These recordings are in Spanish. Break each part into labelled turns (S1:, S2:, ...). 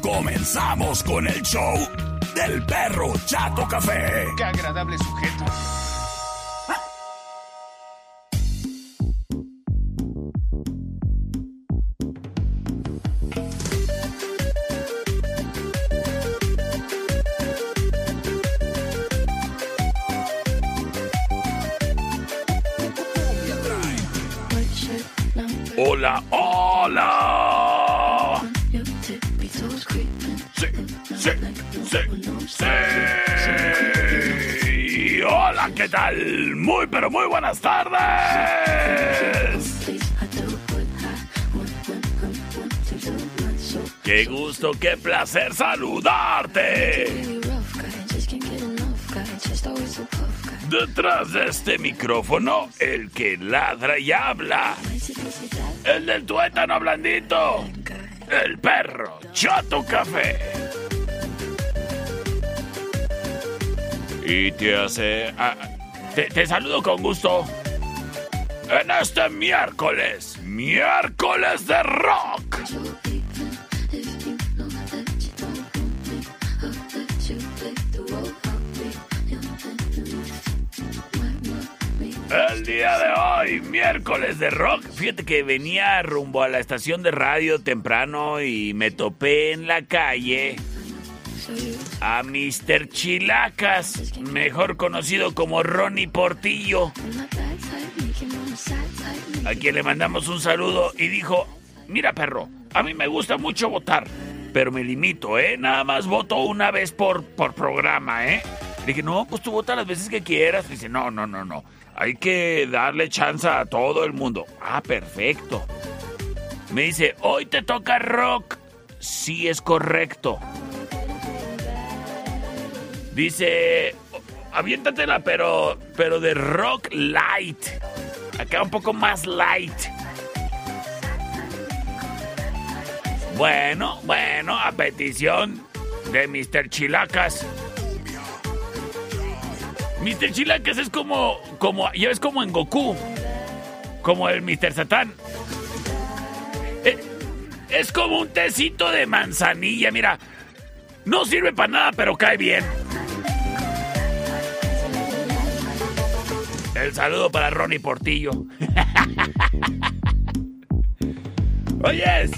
S1: Comenzamos con el show del perro Chato Café.
S2: Qué agradable sujeto.
S1: Hola, hola. ¿Qué tal? Muy, pero muy buenas tardes. Qué gusto, qué placer saludarte. Detrás de este micrófono, el que ladra y habla. El del tuétano blandito. El perro Chato Café. Y te hace... ah, te, te saludo con gusto. En este miércoles, miércoles de rock. El día de hoy, miércoles de rock. Fíjate que venía rumbo a la estación de radio temprano y me topé en la calle a Mr. Chilacas, mejor conocido como Ronnie Portillo, a quien le mandamos un saludo y dijo, mira perro, a mí me gusta mucho votar, pero me limito, ¿eh? Nada más voto una vez por, por programa, ¿eh? Le dije, no, pues tú vota las veces que quieras. Dice, no, no, no, no. Hay que darle chance a todo el mundo. Ah, perfecto. Me dice, hoy te toca rock. Sí, es correcto. Dice, aviéntatela, pero, pero de rock light. Acá un poco más light. Bueno, bueno, a petición de Mr. Chilacas. Mr. Chilacas es como, como, ya ves como en Goku, como el Mr. Satán. Eh, es como un tecito de manzanilla, mira. No sirve para nada, pero cae bien. El saludo para Ronnie Portillo. Oyes,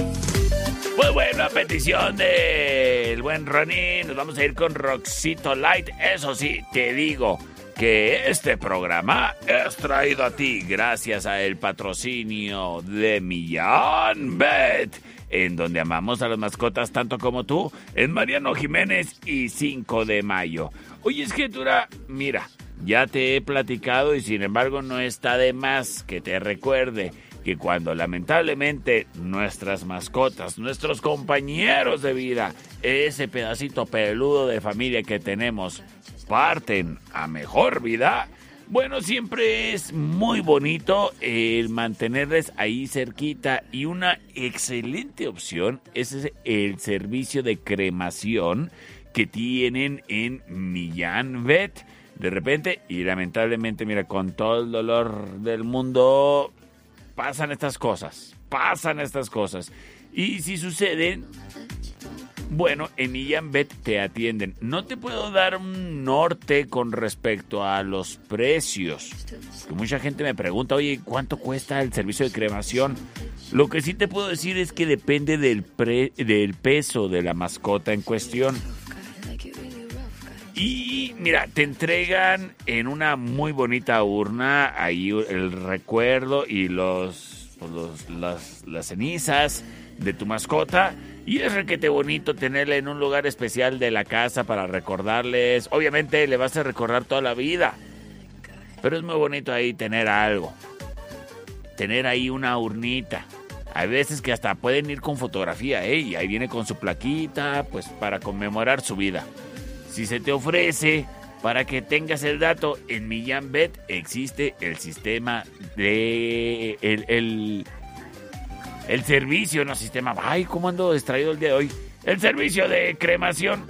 S1: pues bueno, a petición del buen Ronnie, nos vamos a ir con Roxito Light. Eso sí, te digo que este programa es traído a ti gracias a el patrocinio de Millán Bet, en donde amamos a las mascotas tanto como tú, en Mariano Jiménez y 5 de mayo. Oye, escritura, mira, ya te he platicado y sin embargo no está de más que te recuerde que cuando lamentablemente nuestras mascotas, nuestros compañeros de vida, ese pedacito peludo de familia que tenemos, parten a mejor vida, bueno, siempre es muy bonito el mantenerles ahí cerquita y una excelente opción es el servicio de cremación que tienen en Millán Vet. De repente, y lamentablemente, mira, con todo el dolor del mundo, pasan estas cosas, pasan estas cosas. Y si suceden, bueno, en Millán Bet te atienden. No te puedo dar un norte con respecto a los precios. Que mucha gente me pregunta, oye, ¿cuánto cuesta el servicio de cremación? Lo que sí te puedo decir es que depende del, pre- del peso de la mascota en cuestión. Y mira, te entregan en una muy bonita urna ahí el recuerdo y los, pues, las, cenizas de tu mascota. Y es requete bonito tenerla en un lugar especial de la casa para recordarles. Obviamente le vas a recordar toda la vida. Pero es muy bonito ahí tener algo. Tener ahí una urnita. Hay veces que hasta pueden ir con fotografía, ¿eh? Y ahí viene con su plaquita, pues para conmemorar su vida. Si se te ofrece, para que tengas el dato, en Millán Bet existe el sistema de. El, el, el servicio, no sistema. Ay, ¿cómo ando distraído el día de hoy? El servicio de cremación.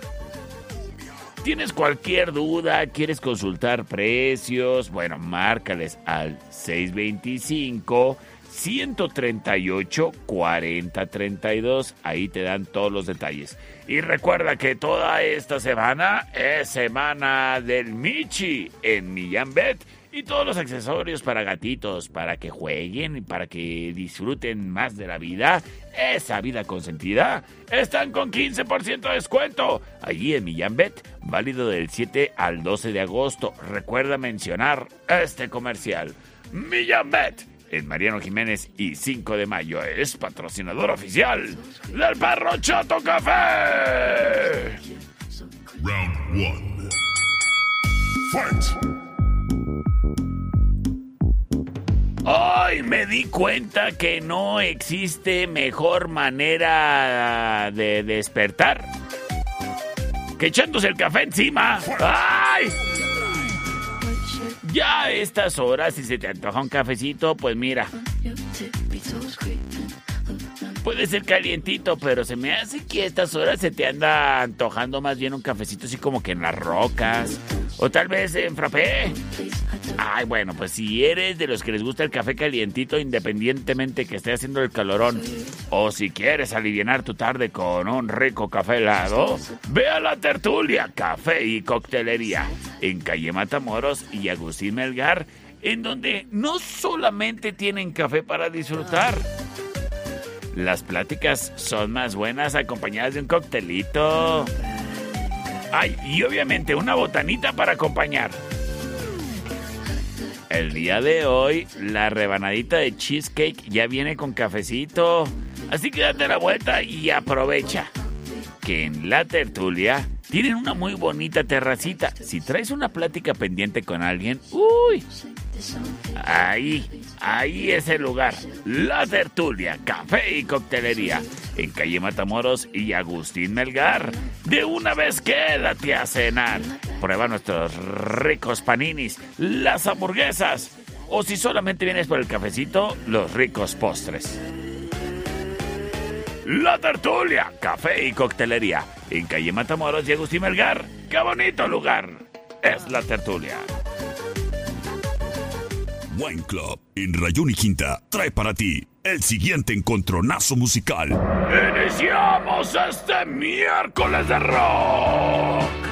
S1: ¿Tienes cualquier duda? ¿Quieres consultar precios? Bueno, márcales al 625 138 4032. Ahí te dan todos los detalles. Y recuerda que toda esta semana es semana del Michi en Millán Bet y todos los accesorios para gatitos, para que jueguen y para que disfruten más de la vida, esa vida consentida, están con 15% de descuento. Allí en Millán Bet, válido del 7 al 12 de agosto. Recuerda mencionar este comercial. Millán Bet en Mariano Jiménez y 5 de mayo. Es patrocinador oficial del Perro Chato Café. Round 1. Fight. Hoy me di cuenta que no existe mejor manera de despertar que echándose el café encima. ¡Ay! Ya a estas horas, si se te antoja un cafecito, pues mira. Puede ser calientito, pero se me hace que a estas horas se te anda antojando más bien un cafecito así como que en las rocas. O tal vez en frappé. Ay, bueno, pues si eres de los que les gusta el café calientito, independientemente que esté haciendo el calorón, o si quieres aliviar tu tarde con un rico café helado, ve a la tertulia, café y coctelería, en calle Matamoros y Agustín Melgar, en donde no solamente tienen café para disfrutar, las pláticas son más buenas acompañadas de un coctelito. Ay, y obviamente una botanita para acompañar. El día de hoy, la rebanadita de cheesecake ya viene con cafecito. Así que date la vuelta y aprovecha. Que en la tertulia tienen una muy bonita terracita. Si traes una plática pendiente con alguien, uy, Ahí, ahí es el lugar. La tertulia, café y coctelería. En calle Matamoros y Agustín Melgar. De una vez quédate a cenar. Prueba nuestros ricos paninis, las hamburguesas. O si solamente vienes por el cafecito, los ricos postres. La tertulia, café y coctelería. En calle Matamoros y Agustín Melgar. ¡Qué bonito lugar! Es la tertulia.
S2: Wine Club en Rayón y Quinta trae para ti el siguiente encontronazo musical.
S1: Iniciamos este miércoles de rock.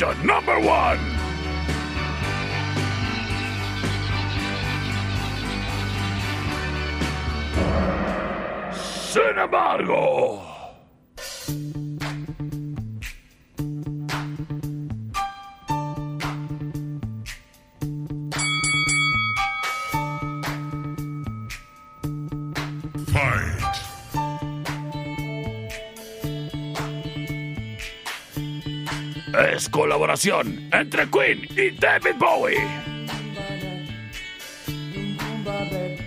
S1: La number one. Sin embargo... colaboración entre Queen y David Bowie.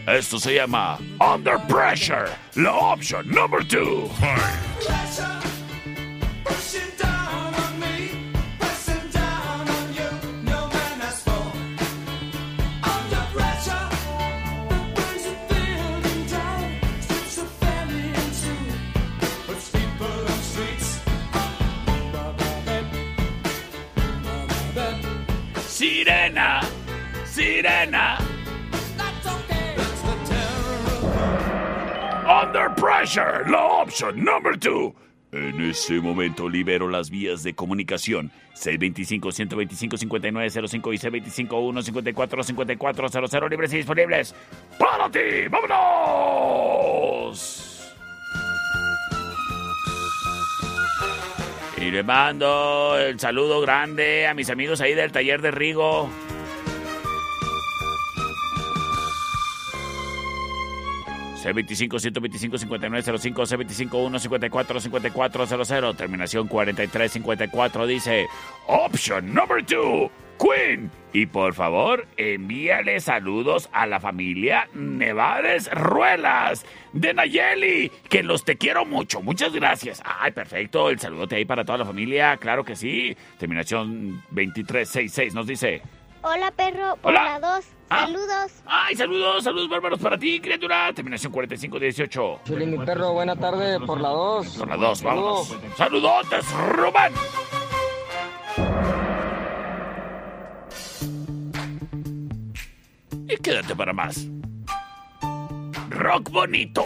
S1: Esto se llama Under Pressure, la opción número 2. Pressure, la option number two. En ese momento libero las vías de comunicación 625-125-5905 y C25-154-5400 libres y disponibles para ti. ¡Vámonos! Y le mando el saludo grande a mis amigos ahí del taller de Rigo. C25-125-5905, C25-154-5400, terminación 4354, dice Option number 2, Queen. Y por favor, envíale saludos a la familia Nevades Ruelas de Nayeli, que los te quiero mucho. Muchas gracias. Ay, perfecto. El saludote ahí para toda la familia. Claro que sí. Terminación 2366 nos dice.
S3: Hola, perro. Por
S1: Hola.
S3: la 2.
S1: Ah.
S3: Saludos.
S1: Ay, saludos, saludos bárbaros para ti, criatura. Terminación 4518.
S4: Chuli, mi perro, buena tarde por la 2.
S1: Por la 2, vámonos. Saludotes, Rubén. Y quédate para más. Rock bonito.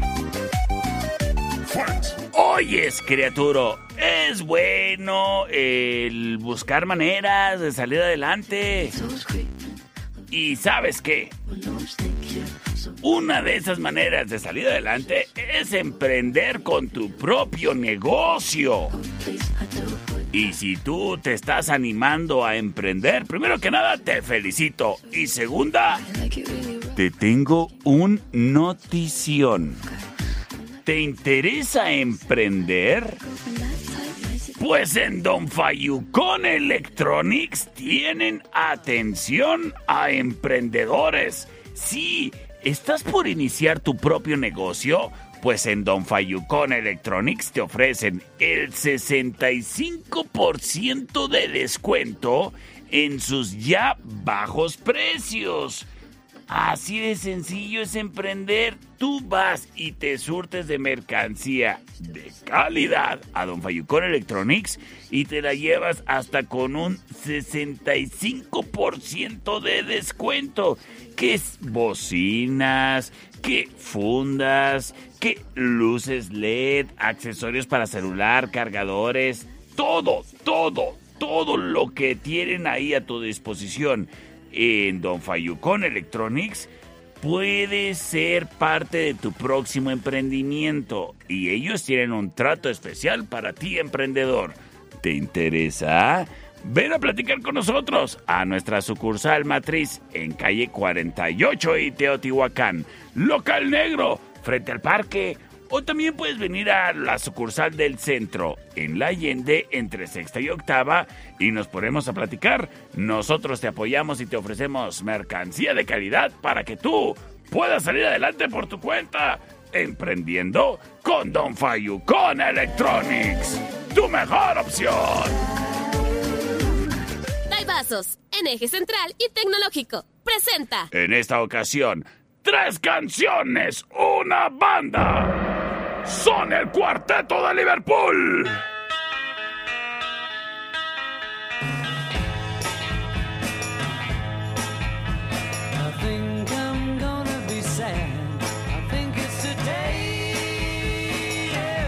S1: Oyes, criatura, es bueno buscar maneras de salir adelante. Y sabes qué? Una de esas maneras de salir adelante es emprender con tu propio negocio. Y si tú te estás animando a emprender, primero que nada te felicito. Y segunda, te tengo un notición. ¿Te interesa emprender? Pues en Don Fayucón Electronics tienen atención a emprendedores. Sí, ¿estás por iniciar tu propio negocio? Pues en Don Fayucón Electronics te ofrecen el 65% de descuento en sus ya bajos precios. Así de sencillo es emprender. Tú vas y te surtes de mercancía de calidad a Don Fayucón Electronics y te la llevas hasta con un 65% de descuento. Que es bocinas, que fundas, que luces LED, accesorios para celular, cargadores, todo, todo, todo lo que tienen ahí a tu disposición en Don Fayucón Electronics puede ser parte de tu próximo emprendimiento y ellos tienen un trato especial para ti emprendedor. ¿Te interesa? Ven a platicar con nosotros a nuestra sucursal matriz en calle 48 y Teotihuacán, local negro, frente al parque. O también puedes venir a la sucursal del centro, en la Allende, entre sexta y octava, y nos ponemos a platicar. Nosotros te apoyamos y te ofrecemos mercancía de calidad para que tú puedas salir adelante por tu cuenta, emprendiendo con Don Fayu con Electronics. Tu mejor opción.
S5: Vasos, en eje central y tecnológico. Presenta.
S1: En esta ocasión, tres canciones, una banda. Son el cuarteto de Liverpool.
S6: I think I'm gonna be sad. I think it's today. yeah.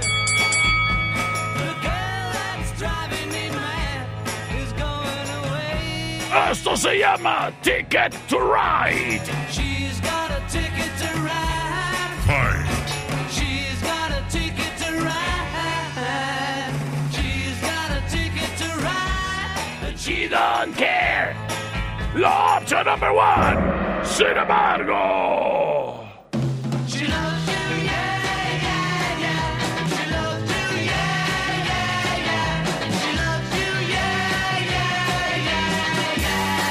S6: The girl that's driving me mad is going away.
S1: Esto se llama Ticket to Ride. Don't care. La opción number one. Sin embargo.
S6: she loves you, yeah, yeah, yeah. She loves you, yeah, yeah, yeah. She loves you, yeah, yeah, yeah, yeah.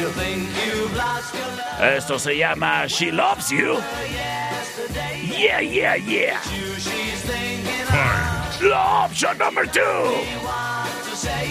S6: You think you've lost your love
S1: Esto se llama She Loves You. Yeah, yeah, yeah.
S6: You, she's thinking
S7: Fight!
S1: La opción number two.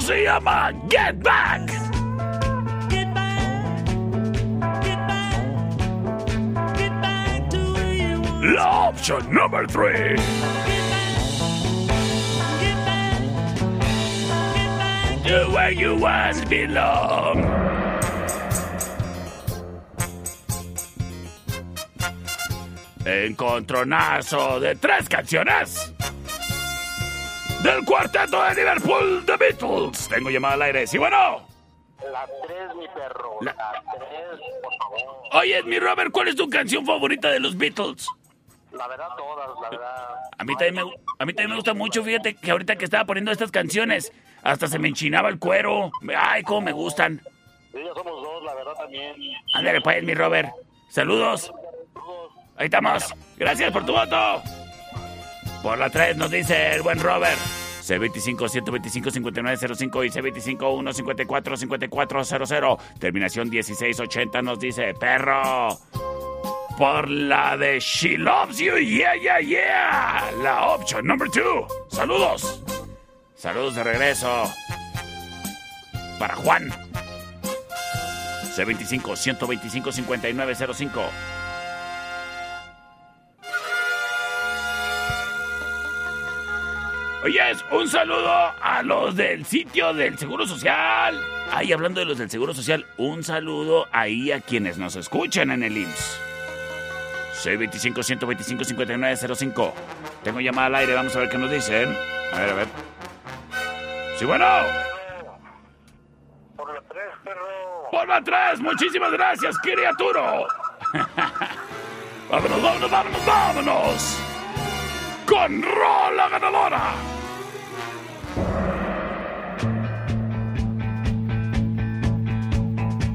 S1: se llama Get Back. La opción número 3. To where you once belong. Encontronazo de tres canciones. Del cuarteto de Liverpool, The Beatles. Tengo llamada al aire. Sí, bueno.
S6: La 3, mi perro.
S1: La-
S6: La 3, por favor.
S1: Oye, mi Robert, ¿cuál es tu canción favorita de los Beatles?
S6: La verdad, todas, la verdad.
S1: A mí, también me, a mí también me gusta mucho, fíjate que ahorita que estaba poniendo estas canciones, hasta se me enchinaba el cuero. Ay, cómo me gustan.
S6: Sí, ya somos dos, la verdad también.
S1: Ándale, pues, mi Robert. Saludos. Ahí estamos. Gracias por tu voto. Por la 3 nos dice el buen Robert. C25-125-5905 y C25-154-5400. Terminación 1680 nos dice, perro. Por la de She Loves You, yeah, yeah, yeah. La opción number 2. Saludos. Saludos de regreso. Para Juan. C25-125-5905. Oyes, un saludo a los del sitio del Seguro Social. Ay, hablando de los del Seguro Social, un saludo ahí a quienes nos escuchan en el IMSS. C25-125-5905. Tengo llamada al aire, vamos a ver qué nos dicen. A ver, a ver. Sí, bueno.
S6: Por la 3, perro.
S1: Por la 3, muchísimas gracias, criaturo. vámonos, vámonos, vámonos, vámonos. Con Rola Ganadora.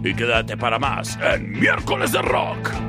S1: Y quédate para más en Miércoles de Rock.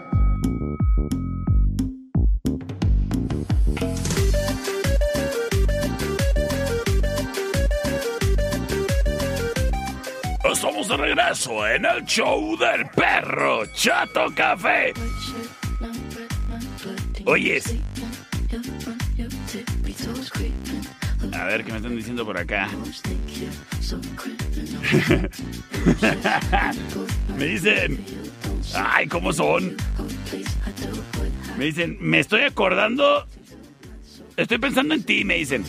S1: De regreso en el show del perro Chato Café. Oyes. A ver qué me están diciendo por acá. me dicen. Ay, ¿cómo son? Me dicen, me estoy acordando. Estoy pensando en ti, me dicen.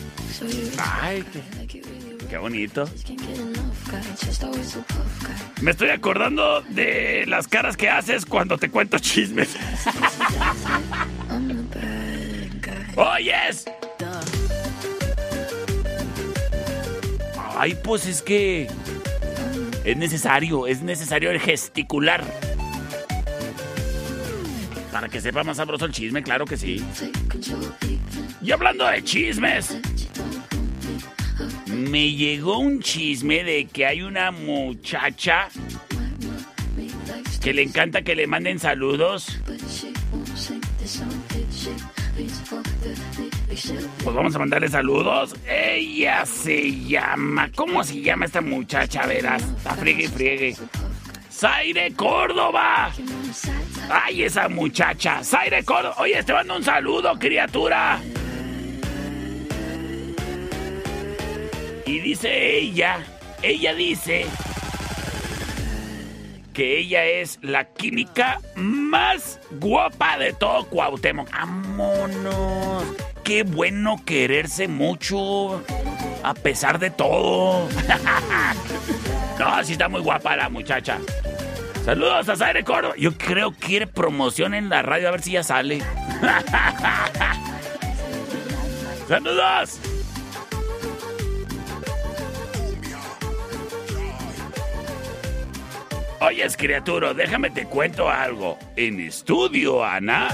S1: Ay, qué, qué bonito. Me estoy acordando de las caras que haces cuando te cuento chismes. ¡Oyes! Ay, pues es que es necesario, es necesario el gesticular. Para que sepa más sabroso el chisme, claro que sí. Y hablando de chismes, me llegó un chisme de que hay una muchacha que le encanta que le manden saludos. Pues vamos a mandarle saludos. Ella se llama. ¿Cómo se llama esta muchacha? Verás. Está friegue y friegue. Zaire Córdoba. Ay, esa muchacha. Zaire Córdoba. Oye, te mando un saludo, criatura. Y dice ella, ella dice que ella es la química más guapa de todo Cuauhtémoc. ¡Vámonos! Qué bueno quererse mucho, a pesar de todo. no, sí está muy guapa la muchacha. Saludos a Zaire Córdoba. Yo creo que quiere promoción en la radio, a ver si ya sale. ¡Saludos! Oyes, criatura, déjame te cuento algo. En estudio, Ana,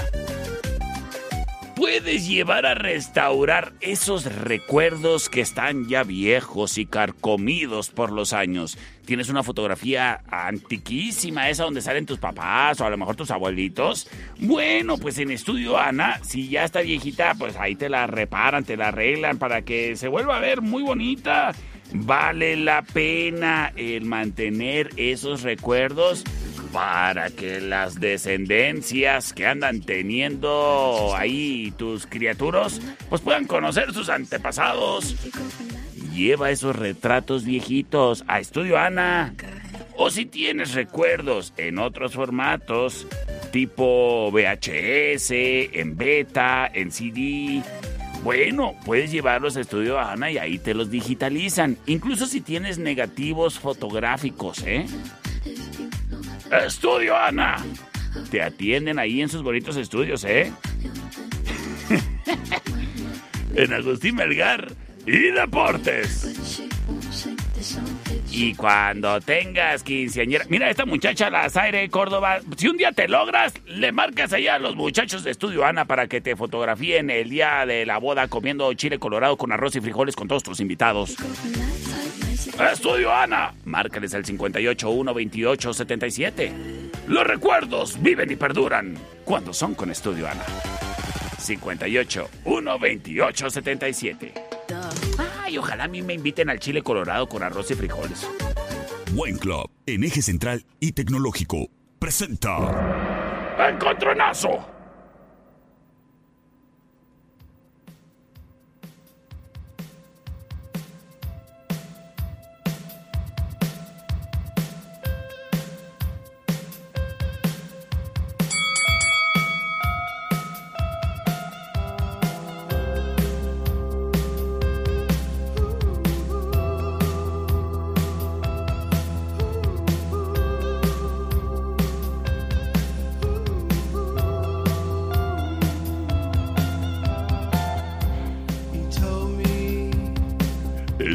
S1: puedes llevar a restaurar esos recuerdos que están ya viejos y carcomidos por los años. Tienes una fotografía antiquísima, esa donde salen tus papás o a lo mejor tus abuelitos. Bueno, pues en estudio, Ana, si ya está viejita, pues ahí te la reparan, te la arreglan para que se vuelva a ver muy bonita. Vale la pena el mantener esos recuerdos para que las descendencias que andan teniendo ahí tus criaturas pues puedan conocer sus antepasados. Lleva esos retratos viejitos a Estudio Ana. O si tienes recuerdos en otros formatos, tipo VHS, en beta, en CD, bueno, puedes llevarlos a Estudio Ana y ahí te los digitalizan. Incluso si tienes negativos fotográficos, ¿eh? Estudio Ana. Te atienden ahí en sus bonitos estudios, ¿eh? en Agustín Melgar y Deportes. Y cuando tengas quinceañera... Mira, esta muchacha, la Zaire Córdoba, si un día te logras, le marcas allá a los muchachos de Estudio Ana para que te fotografíen el día de la boda comiendo chile colorado con arroz y frijoles con todos tus invitados. Estudio Ana, márcales al 58 128 77. Los recuerdos viven y perduran cuando son con Estudio Ana. 58 128 77. Ay, ojalá a mí me inviten al chile colorado con arroz y frijoles.
S2: Buen Club, en eje central y tecnológico, presenta.
S1: ¡Encontronazo!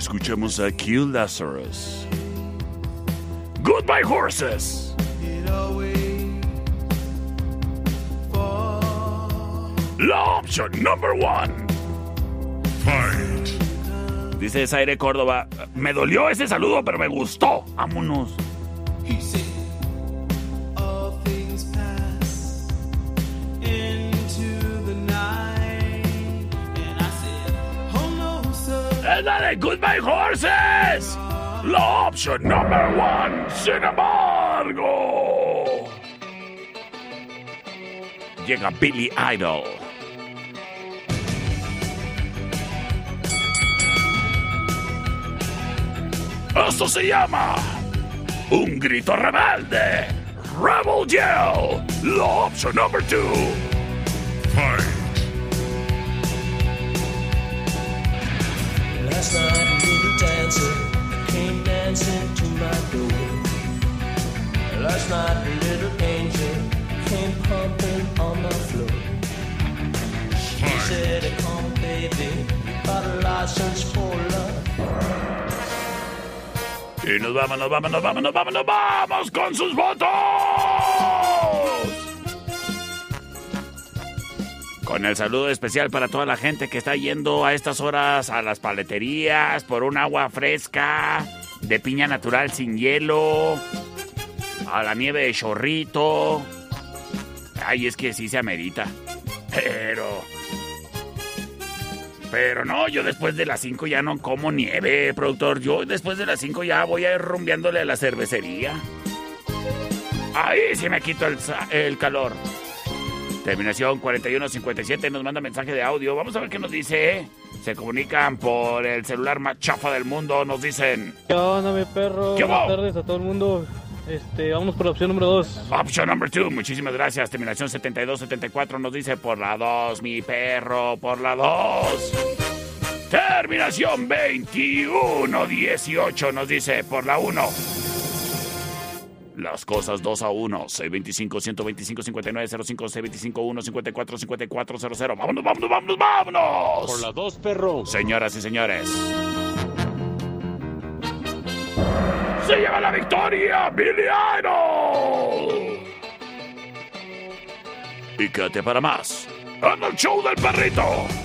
S1: Escuchamos a Q Lazarus. Goodbye Horses. La opción number one. Fight. Dice Zaire Córdoba. Me dolió ese saludo, pero me gustó. Vámonos. Goodbye Horses. La opción number one. Sin embargo. Llega Billy Idol. Esto se llama Un grito rebelde. Rebel Yell. La opción number two.
S8: Dancing to my door. Last night, a little angel came pumping on the floor. She said, Come, baby, got a license for love.
S1: Y nos vamos, nos vamos, nos vamos, nos vamos, nos vamos con sus votos. Con el saludo especial para toda la gente que está yendo a estas horas a las paleterías por un agua fresca, de piña natural sin hielo, a la nieve de chorrito. Ay, es que sí se amerita. Pero... Pero no, yo después de las 5 ya no como nieve, productor. Yo después de las 5 ya voy a ir rumbeándole a la cervecería. Ahí sí me quito el, el calor. Terminación 4157 nos manda mensaje de audio. Vamos a ver qué nos dice. Se comunican por el celular más chafa del mundo. Nos dicen.
S9: ¿Qué onda, mi perro?
S1: ¿Qué
S9: Buenas tardes a todo el mundo. Este, vamos por la opción número 2.
S1: Option number 2. Muchísimas gracias. Terminación 7274 nos dice por la 2, mi perro, por la 2. Terminación 2118 nos dice por la 1. Las cosas 2 a 1. 625 125 59 05 625 1 54 54 00. Vámonos, vámonos, vámonos, vámonos.
S7: Por la 2, perro.
S1: Señoras y señores. Se lleva la victoria, Billy Idol. Y quédate para más. En el show del perrito.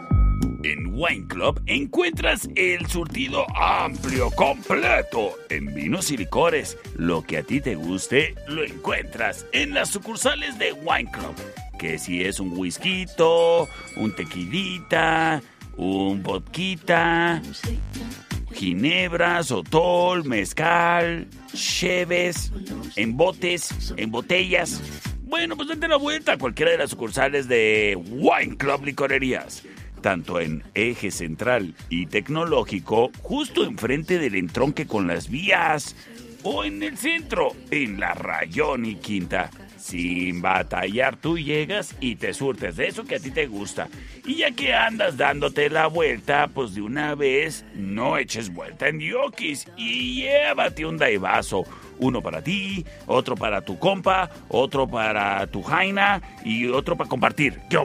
S1: En Wine Club encuentras el surtido amplio, completo, en vinos y licores. Lo que a ti te guste, lo encuentras en las sucursales de Wine Club. Que si es un whisky, un tequilita, un vodquita, ginebra, sotol, mezcal, cheves, en botes, en botellas. Bueno, pues date la vuelta a cualquiera de las sucursales de Wine Club Licorerías. Tanto en eje central y tecnológico, justo enfrente del entronque con las vías, o en el centro, en la Rayón y Quinta. Sin batallar, tú llegas y te surtes de eso que a ti te gusta. Y ya que andas dándote la vuelta, pues de una vez no eches vuelta en diokis y llévate un daivazo. Uno para ti, otro para tu compa, otro para tu jaina y otro para compartir. ¿Qué?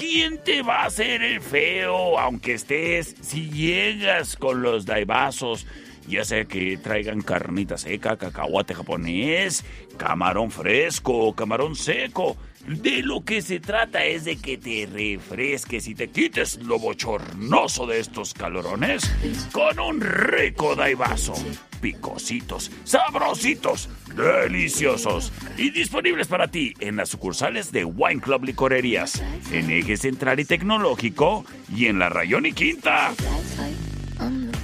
S1: ¿Quién te va a hacer el feo aunque estés si llegas con los daibazos? Ya sea que traigan carnita seca, cacahuate japonés, camarón fresco, camarón seco. De lo que se trata es de que te refresques y te quites lo bochornoso de estos calorones con un rico daivazo. Picositos, sabrositos, deliciosos y disponibles para ti en las sucursales de Wine Club Licorerías, en Eje Central y Tecnológico y en la Rayón y Quinta.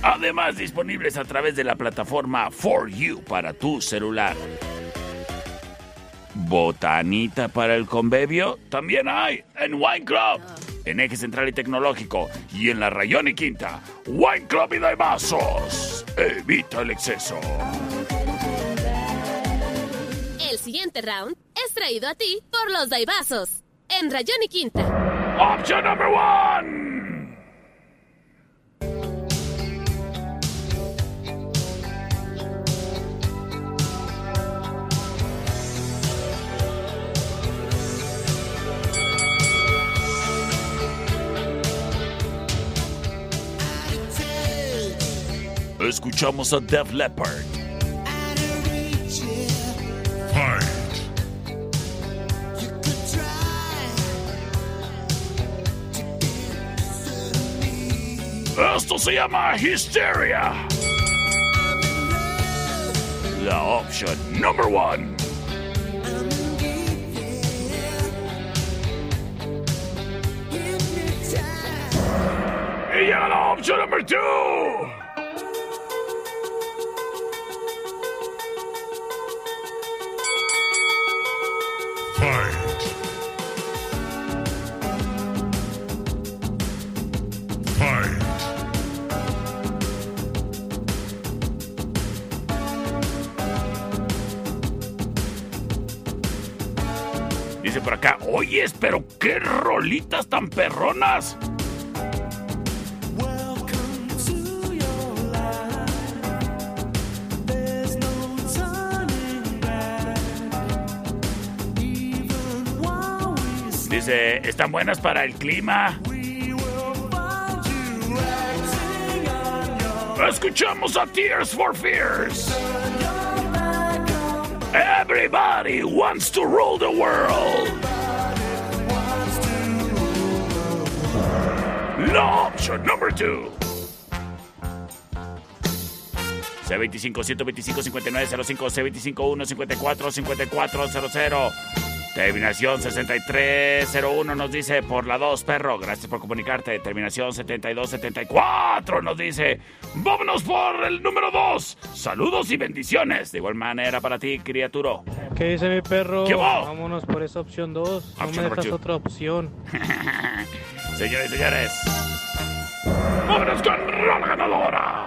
S1: Además, disponibles a través de la plataforma For You para tu celular. Botanita para el convivio también hay en Wine Club, en Eje Central y Tecnológico y en la Rayón y Quinta. Wine Club y Vasos. Evita el exceso.
S5: El siguiente round es traído a ti por los Daibazos. En Rayón y Quinta.
S1: Option number one. Escuchamos a Def Leppard. Esto se llama Hysteria. La opción number one. Y llega la opción number two. Pero qué rolitas tan perronas. Dice, están buenas para el clima. Escuchamos a Tears for Fears. Everybody wants to rule the world. La opción number two. C25 125 5905 C25 154 5400 Terminación 6301 nos dice por la 2, perro. Gracias por comunicarte. Terminación 7274 nos dice, vámonos por el número 2. Saludos y bendiciones. De igual manera para ti, criatura.
S9: ¿Qué dice mi perro?
S1: ¿Qué?
S9: Vámonos por esa opción 2. No me dejas otra opción.
S1: Señores y señores, vámonos con la ganadora.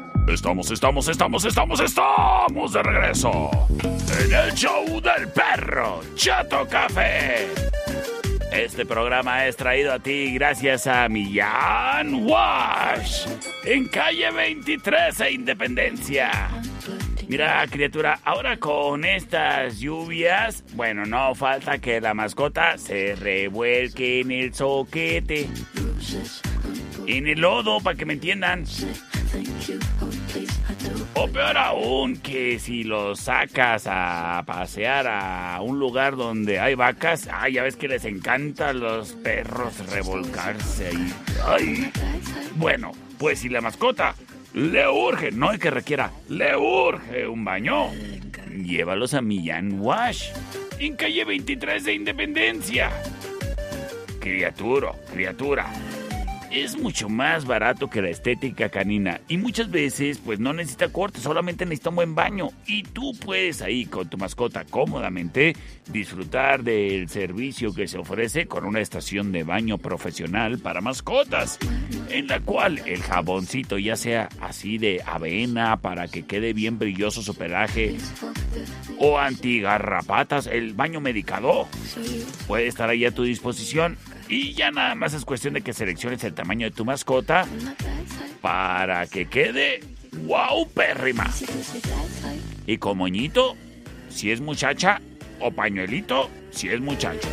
S1: Estamos, estamos, estamos, estamos, estamos de regreso en el show del perro Chato Café. Este programa es traído a ti gracias a Millán Wash en calle 23 e Independencia. Mira, criatura, ahora con estas lluvias, bueno, no falta que la mascota se revuelque en el soquete. En el lodo, para que me entiendan. O peor aún, que si lo sacas a pasear a un lugar donde hay vacas, ay, ya ves que les encanta a los perros revolcarse ahí. Ay. Bueno, pues si la mascota le urge, no hay que requiera, le urge un baño, llévalos a Millán Wash, en calle 23 de Independencia. Criatura, criatura. Es mucho más barato que la estética canina. Y muchas veces pues no necesita corte, solamente necesita un buen baño. Y tú puedes ahí con tu mascota cómodamente disfrutar del servicio que se ofrece con una estación de baño profesional para mascotas en la cual el jaboncito ya sea así de avena para que quede bien brilloso su pelaje o antigarrapatas, el baño medicado puede estar ahí a tu disposición y ya nada más es cuestión de que selecciones el tamaño de tu mascota para que quede wow pérrima. Y con moñito, si es muchacha, o pañuelito, si es muchacho.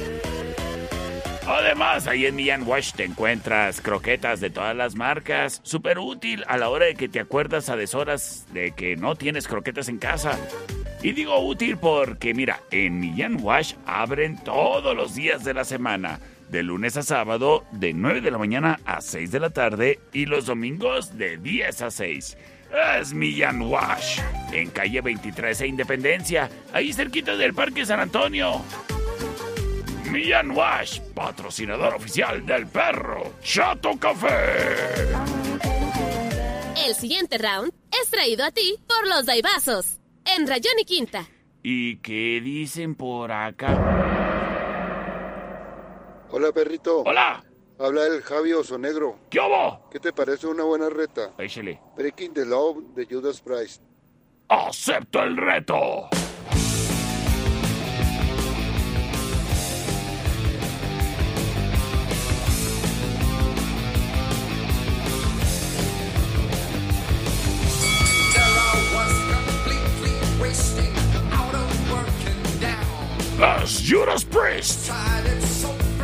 S1: Además, ahí en Millán Wash te encuentras croquetas de todas las marcas. Súper útil a la hora de que te acuerdas a deshoras de que no tienes croquetas en casa. Y digo útil porque, mira, en Millán Wash abren todos los días de la semana. De lunes a sábado, de 9 de la mañana a 6 de la tarde. Y los domingos, de 10 a 6. Es Millán Wash. En calle 23 e Independencia. Ahí cerquita del Parque San Antonio. Millán Wash, patrocinador oficial del perro Chato Café.
S5: El siguiente round es traído a ti por los Daibazos. En Rayón y Quinta.
S1: ¿Y qué dicen por acá?
S10: Hola, perrito.
S1: Hola.
S10: Habla el Javi Osonegro.
S1: ¿Qué hubo?
S10: ¿Qué te parece una buena reta?
S1: Échale.
S10: Breaking the Law de Judas Priest.
S1: ¡Acepto el reto! Las Judas Priest.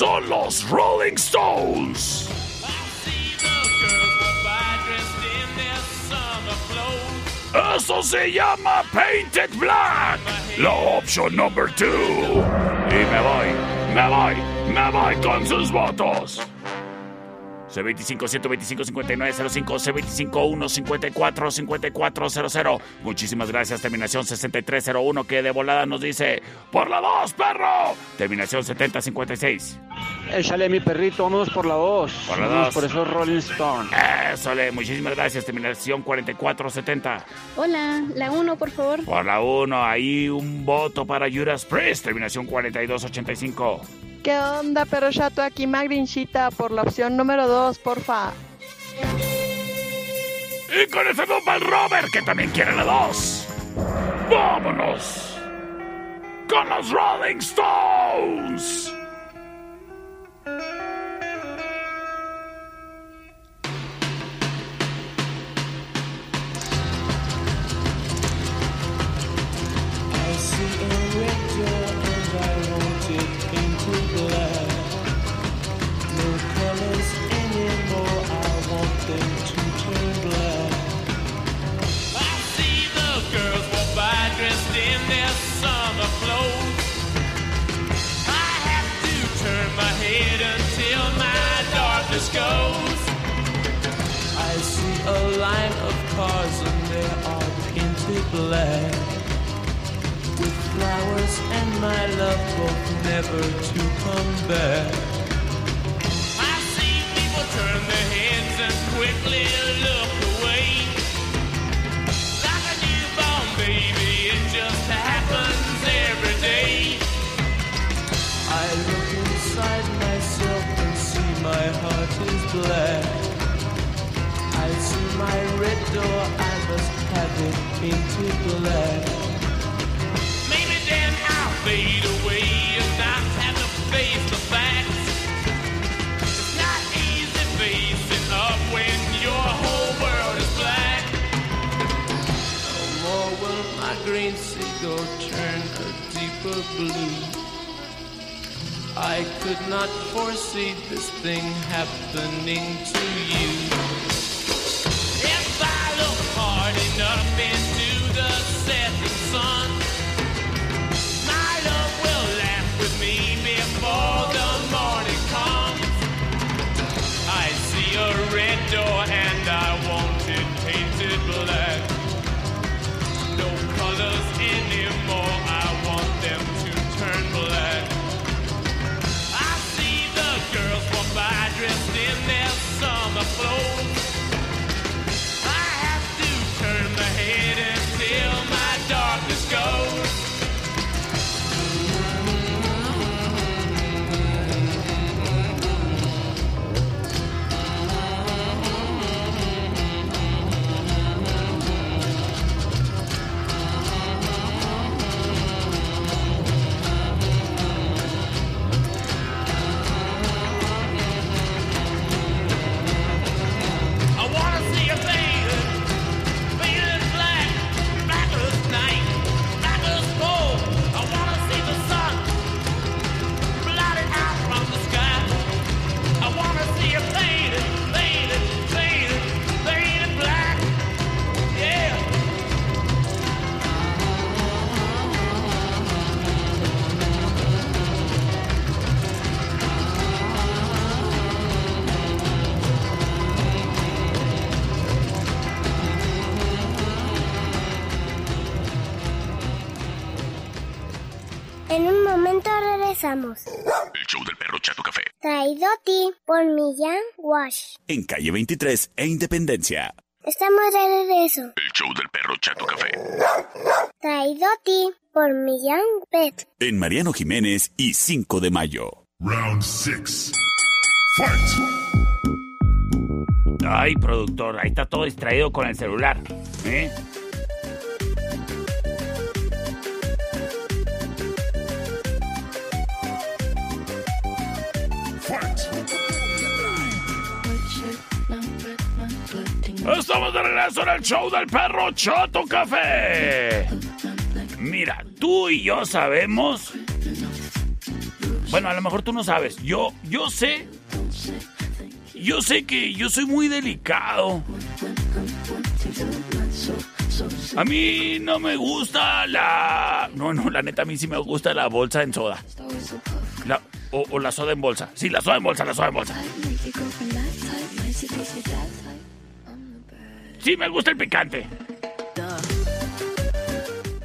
S1: Son los Rolling Stones. Eso se llama Painted Black. La opción number two. Y me voy, me voy, me voy con sus votos. C25 125 5905 C25 154 5400 Muchísimas gracias, terminación 6301 que de volada nos dice por la 2, perro. Terminación 7056.
S4: Échale mi perrito, vámonos por la 2.
S1: Por la
S4: Vámonos
S1: dos.
S4: por esos Rolling Stones.
S1: Eso le, muchísimas gracias, terminación 4470.
S11: Hola, la 1, por favor.
S1: Por la 1, ahí un voto para Judas Priest, terminación 4285.
S12: ¿Qué onda, perro chato? Aquí Magrinchita por la opción número 2, porfa.
S1: Y con ese para el Robert, que también quiere la 2.
S8: ¡Vámonos! ¡Con los Rolling Stones!
S2: El show del perro Chato Café.
S3: Traído a ti por Millán Wash.
S2: En calle 23 e Independencia.
S3: Estamos de regreso.
S2: El show del perro Chato Café.
S3: Traído a ti por Millán Pet.
S2: En Mariano Jiménez y 5 de mayo.
S7: Round 6. Fight!
S8: Ay, productor, ahí está todo distraído con el celular. ¿eh? Estamos de regreso en show del perro Chato Café. Mira, tú y yo sabemos. Bueno, a lo mejor tú no sabes. Yo, yo sé. Yo sé que yo soy muy delicado. A mí no me gusta la. No, no, la neta, a mí sí me gusta la bolsa en soda. La- o, o la soda en bolsa. Sí, la soda en bolsa, la soda en bolsa. Sí, me gusta el picante.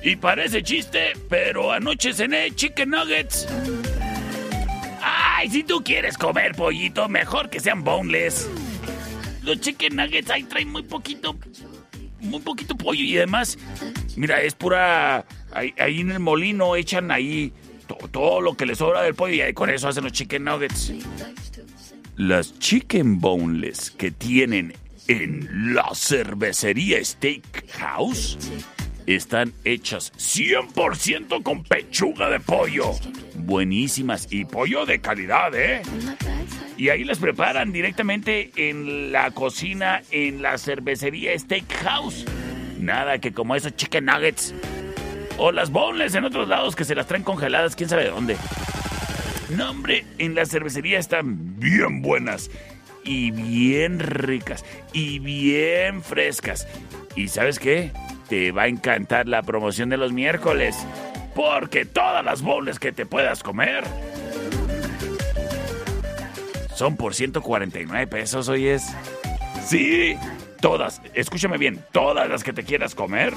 S8: Y parece chiste, pero anoche cené chicken nuggets. Ay, si tú quieres comer pollito, mejor que sean boneless. Los chicken nuggets ahí traen muy poquito, muy poquito pollo y además, mira, es pura, ahí, en el molino echan ahí to- todo lo que les sobra del pollo y ahí con eso hacen los chicken nuggets. Las chicken boneless que tienen en la cervecería Steakhouse
S1: están hechas 100% con pechuga de pollo. Buenísimas y pollo de calidad, ¿eh? Y ahí las preparan directamente en la cocina, en la cervecería Steakhouse. Nada que como esos chicken nuggets. O las boneless en otros lados que se las traen congeladas, quién sabe dónde. No, hombre, en la cervecería están bien buenas. Y bien ricas. Y bien frescas. ¿Y sabes qué? Te va a encantar la promoción de los miércoles. Porque todas las bowls que te puedas comer son por 149 pesos, oyes. Sí, todas, escúchame bien, todas las que te quieras comer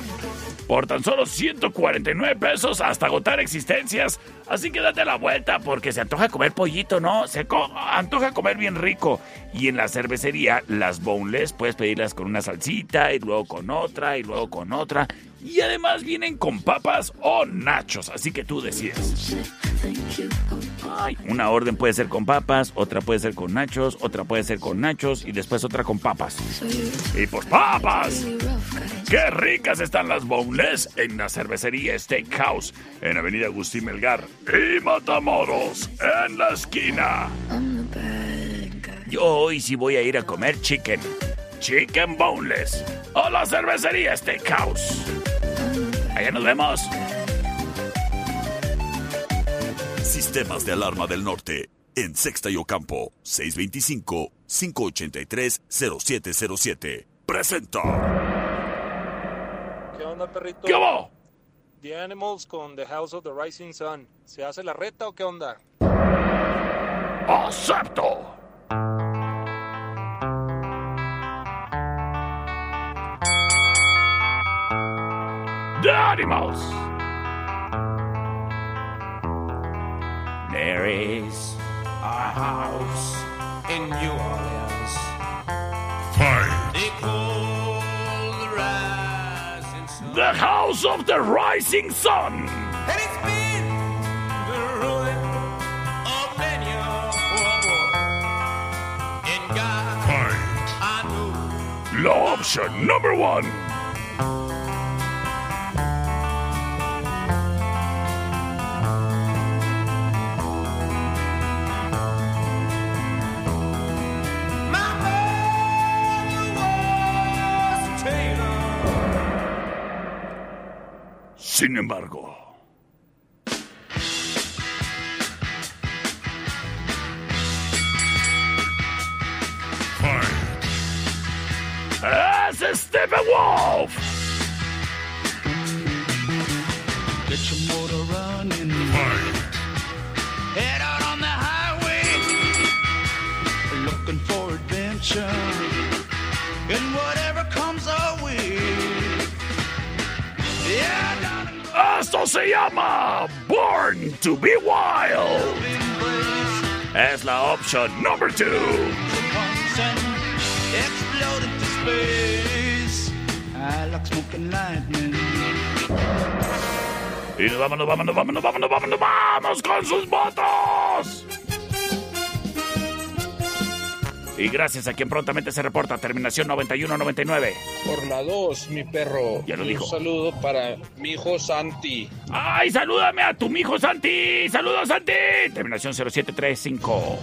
S1: por tan solo 149 pesos hasta agotar existencias. Así que date la vuelta porque se antoja comer pollito, ¿no? Se co- antoja comer bien rico. Y en la cervecería, las boneless puedes pedirlas con una salsita y luego con otra y luego con otra. Y además vienen con papas o nachos, así que tú decides. Ay, una orden puede ser con papas, otra puede ser con nachos, otra puede ser con nachos y después otra con papas. Y pues papas. ¡Qué ricas están las boneless en la cervecería Steakhouse en Avenida Agustín Melgar y Matamoros en la esquina! Yo hoy sí voy a ir a comer chicken. Chicken boneless. A la cervecería Steakhouse. Allá nos vemos.
S2: Sistemas de alarma del norte. En Sexta y Ocampo. 625-583-0707. Presenta.
S9: ¿Qué onda, perrito?
S1: ¿Qué hubo?
S9: The Animals con The House of the Rising Sun. ¿Se hace la reta o qué onda?
S1: ¡Acepto! Animals. There is a house in New Orleans.
S7: Fight.
S8: They call the rising sun.
S1: The House of the Rising Sun.
S8: And it's been the ruin of many a poor boy. In God,
S7: Fight.
S8: I know.
S1: La option number one. Sin embargo, se llama Born to be Wild. Es la opción number two. Y nos vamos, nos vamos, nos vamos, nos vamos, nos vamos, nos vamos con sus votos. Y gracias a quien prontamente se reporta, terminación 9199.
S13: Por la 2, mi perro.
S1: Ya lo
S13: Y
S1: dijo.
S13: Un saludo para mi hijo Santi.
S1: ¡Ay, salúdame a tu mijo Santi! ¡Saludos, Santi! Terminación 0735.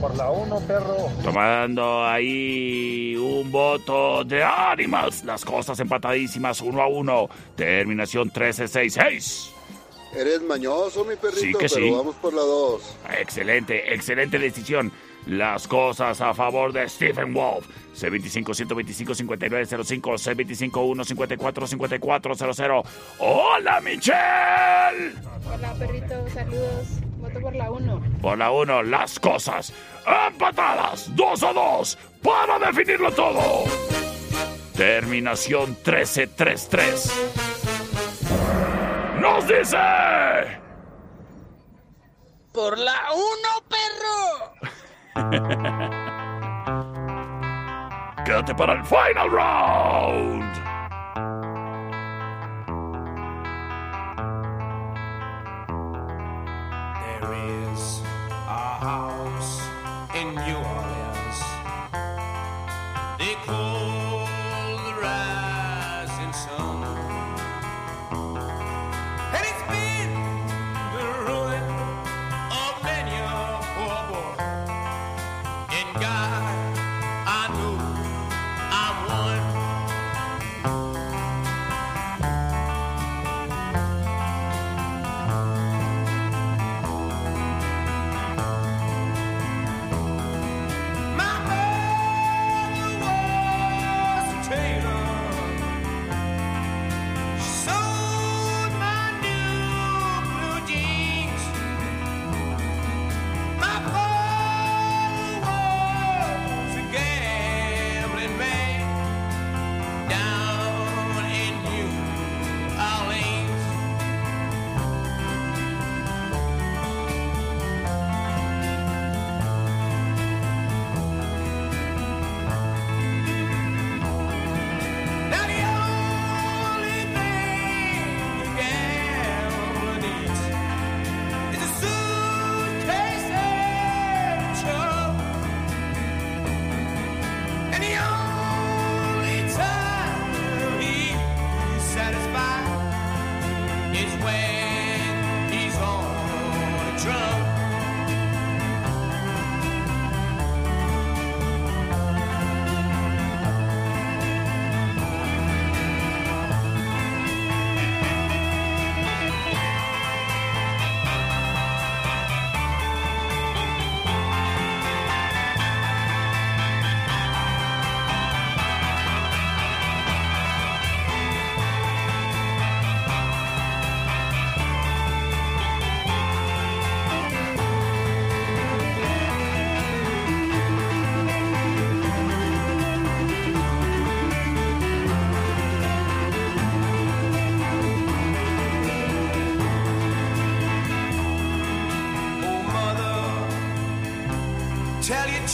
S13: Por la 1, perro.
S1: Tomando ahí un voto de Animals. Las cosas empatadísimas, uno a uno. Terminación 1366.
S10: Eres mañoso, mi perrito,
S1: Sí que
S10: pero
S1: sí.
S10: vamos por la dos.
S1: Excelente, excelente decisión. Las cosas a favor de Stephen Wolf. C25-125-5905, C25-154-5400. ¡Hola, Michelle!
S11: Hola, perrito, saludos. Voto por la 1.
S1: Por la 1, las cosas empatadas, 2 a 2, para definirlo todo. Terminación 1333. Nos dice...
S8: Por la 1, perro.
S1: Quédate para el final round.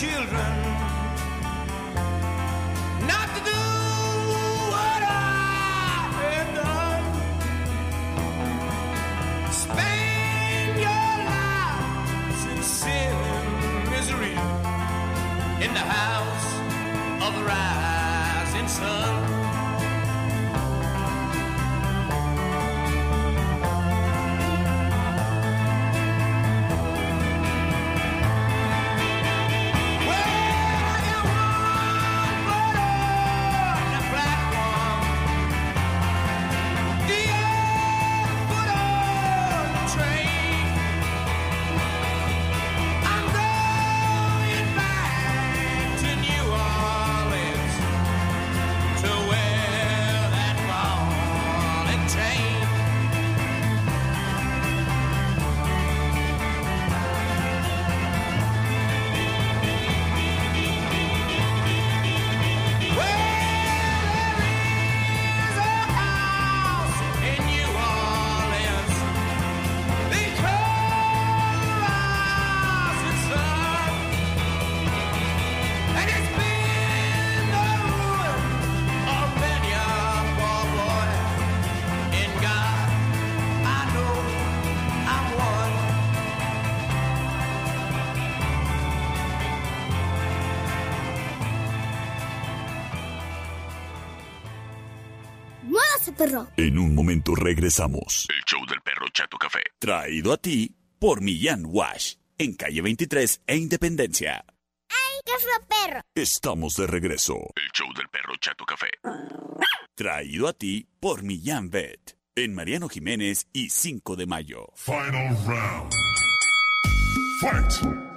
S8: Children
S2: momento regresamos. El show del perro Chato Café. Traído a ti por Millán Wash. En calle 23 e Independencia.
S3: ¡Ay, qué feo perro!
S2: Estamos de regreso. El show del perro Chato Café. Traído a ti por Millán Vet. En Mariano Jiménez y 5 de mayo.
S7: Final round. Fight!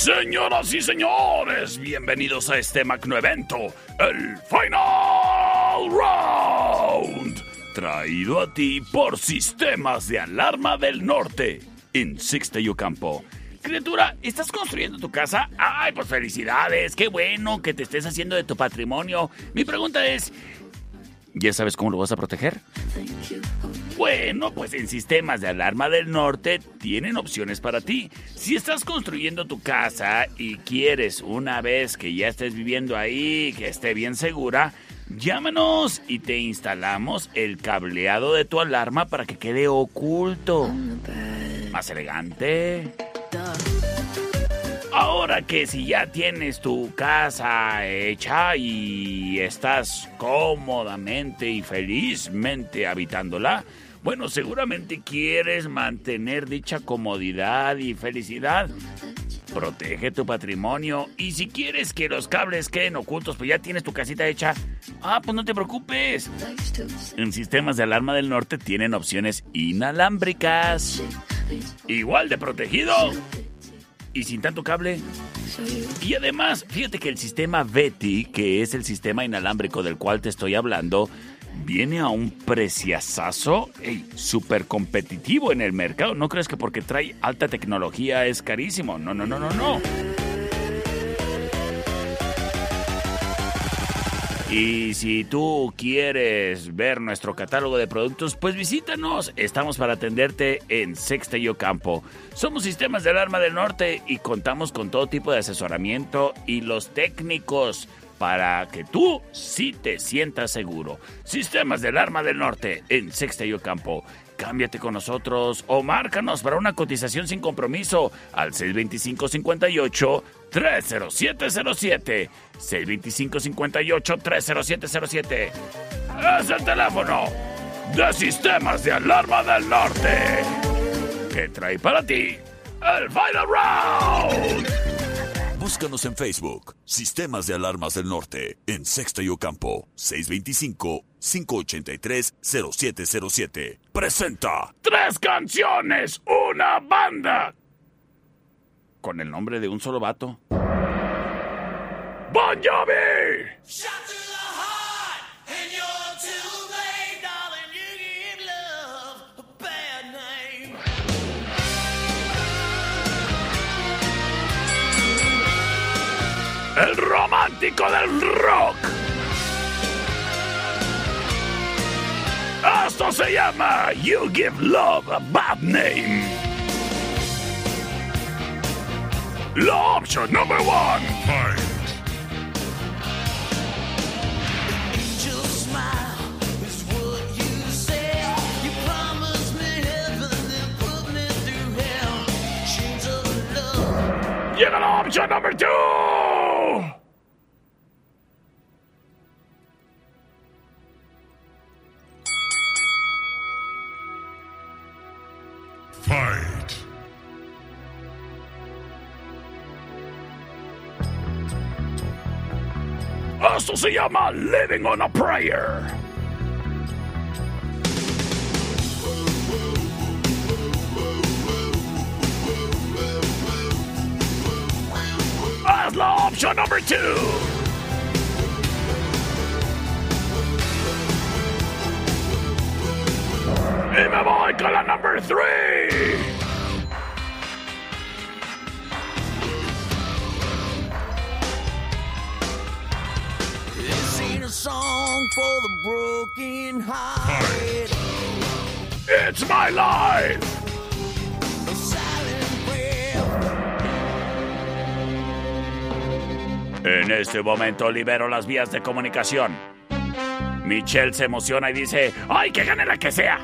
S1: Señoras y señores, bienvenidos a este magno evento, el Final Round. Traído a ti por Sistemas de Alarma del Norte, en Sixte Campo. Criatura, ¿estás construyendo tu casa? Ay, pues felicidades, qué bueno que te estés haciendo de tu patrimonio. Mi pregunta es, ¿ya sabes cómo lo vas a proteger? Bueno, pues en Sistemas de Alarma del Norte tienen opciones para ti. Si estás construyendo tu casa y quieres una vez que ya estés viviendo ahí, que esté bien segura, llámanos y te instalamos el cableado de tu alarma para que quede oculto. Más elegante. Ahora que si ya tienes tu casa hecha y estás cómodamente y felizmente habitándola, Bueno, seguramente quieres mantener dicha comodidad y felicidad. Protege tu patrimonio y si quieres que los cables queden ocultos, pues ya tienes tu casita hecha. Ah, pues no te preocupes. En sistemas de alarma del norte tienen opciones inalámbricas. Igual de protegido. Y sin tanto cable. Y además, fíjate que el sistema Betty, que es el sistema inalámbrico del cual te estoy hablando, viene a un preciazazo ey, súper competitivo en el mercado. ¿No crees que porque trae alta tecnología es carísimo? No, no, no, no, no. Y si tú quieres ver nuestro catálogo de productos, pues visítanos. Estamos para atenderte en Sexta y Ocampo. Somos Sistemas de Alarma del Norte y contamos con todo tipo de asesoramiento y los técnicos para que tú sí te sientas seguro. Sistemas de Alarma del Norte en Sexta y Ocampo. Cámbiate con nosotros o márcanos para una cotización sin compromiso al 625-58 30707. 625-58-30707. Es el teléfono de Sistemas de Alarma del Norte. Que trae para ti el Final Round.
S2: Búscanos en Facebook, Sistemas de Alarmas del Norte, en Sexta y Ocampo, 625-583-0707. Presenta.
S1: Tres canciones, una banda. Con el nombre de un solo vato. Bon Jovi. Romántico del rock. Esto se llama You Give Love a Bad Name. La opción number one.
S8: Angel smile is what you say.
S1: Esto se llama Living on a Prayer. Haz la opción number two. Y me voy con la number three.
S8: Song for the broken hearted.
S1: It's my life. En este momento libero las vías de comunicación. Michelle se emociona y dice, ¡ay, que gane la que sea!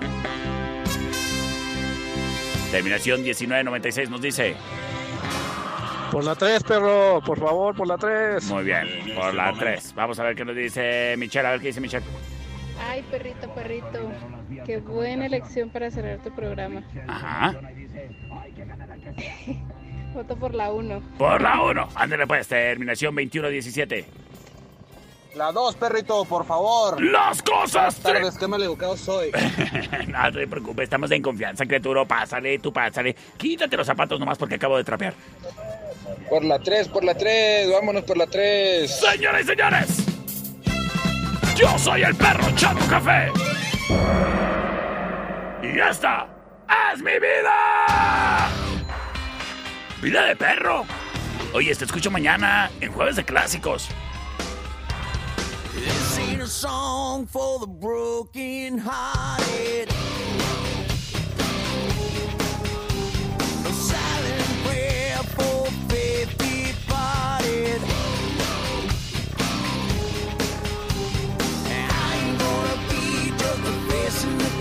S1: Terminación 1996 nos dice,
S13: Por la 3, perro, por favor, por la 3.
S1: muy bien, por la 3. Vamos a ver qué nos dice Michelle, a ver qué dice Michelle.
S11: Ay, perrito, perrito. Qué buena elección para cerrar tu programa.
S1: Ajá,
S11: Voto por la 1.
S1: por la 1. Ándale pues, terminación 2117.
S13: La 2, perrito, por favor.
S1: Las cosas.
S13: Buenas tardes, qué maleducado soy.
S1: no te preocupes, estamos en confianza, criatura. Pásale, tú pásale. Quítate los zapatos nomás porque acabo de trapear.
S13: Por la 3, por la 3, vámonos por la 3.
S1: Señoras y señores, yo soy el perro Chato Café. Y esta es mi vida. Vida de perro. Oye, te escucho mañana en Jueves de Clásicos.
S8: This ain't a song for the broken hearted.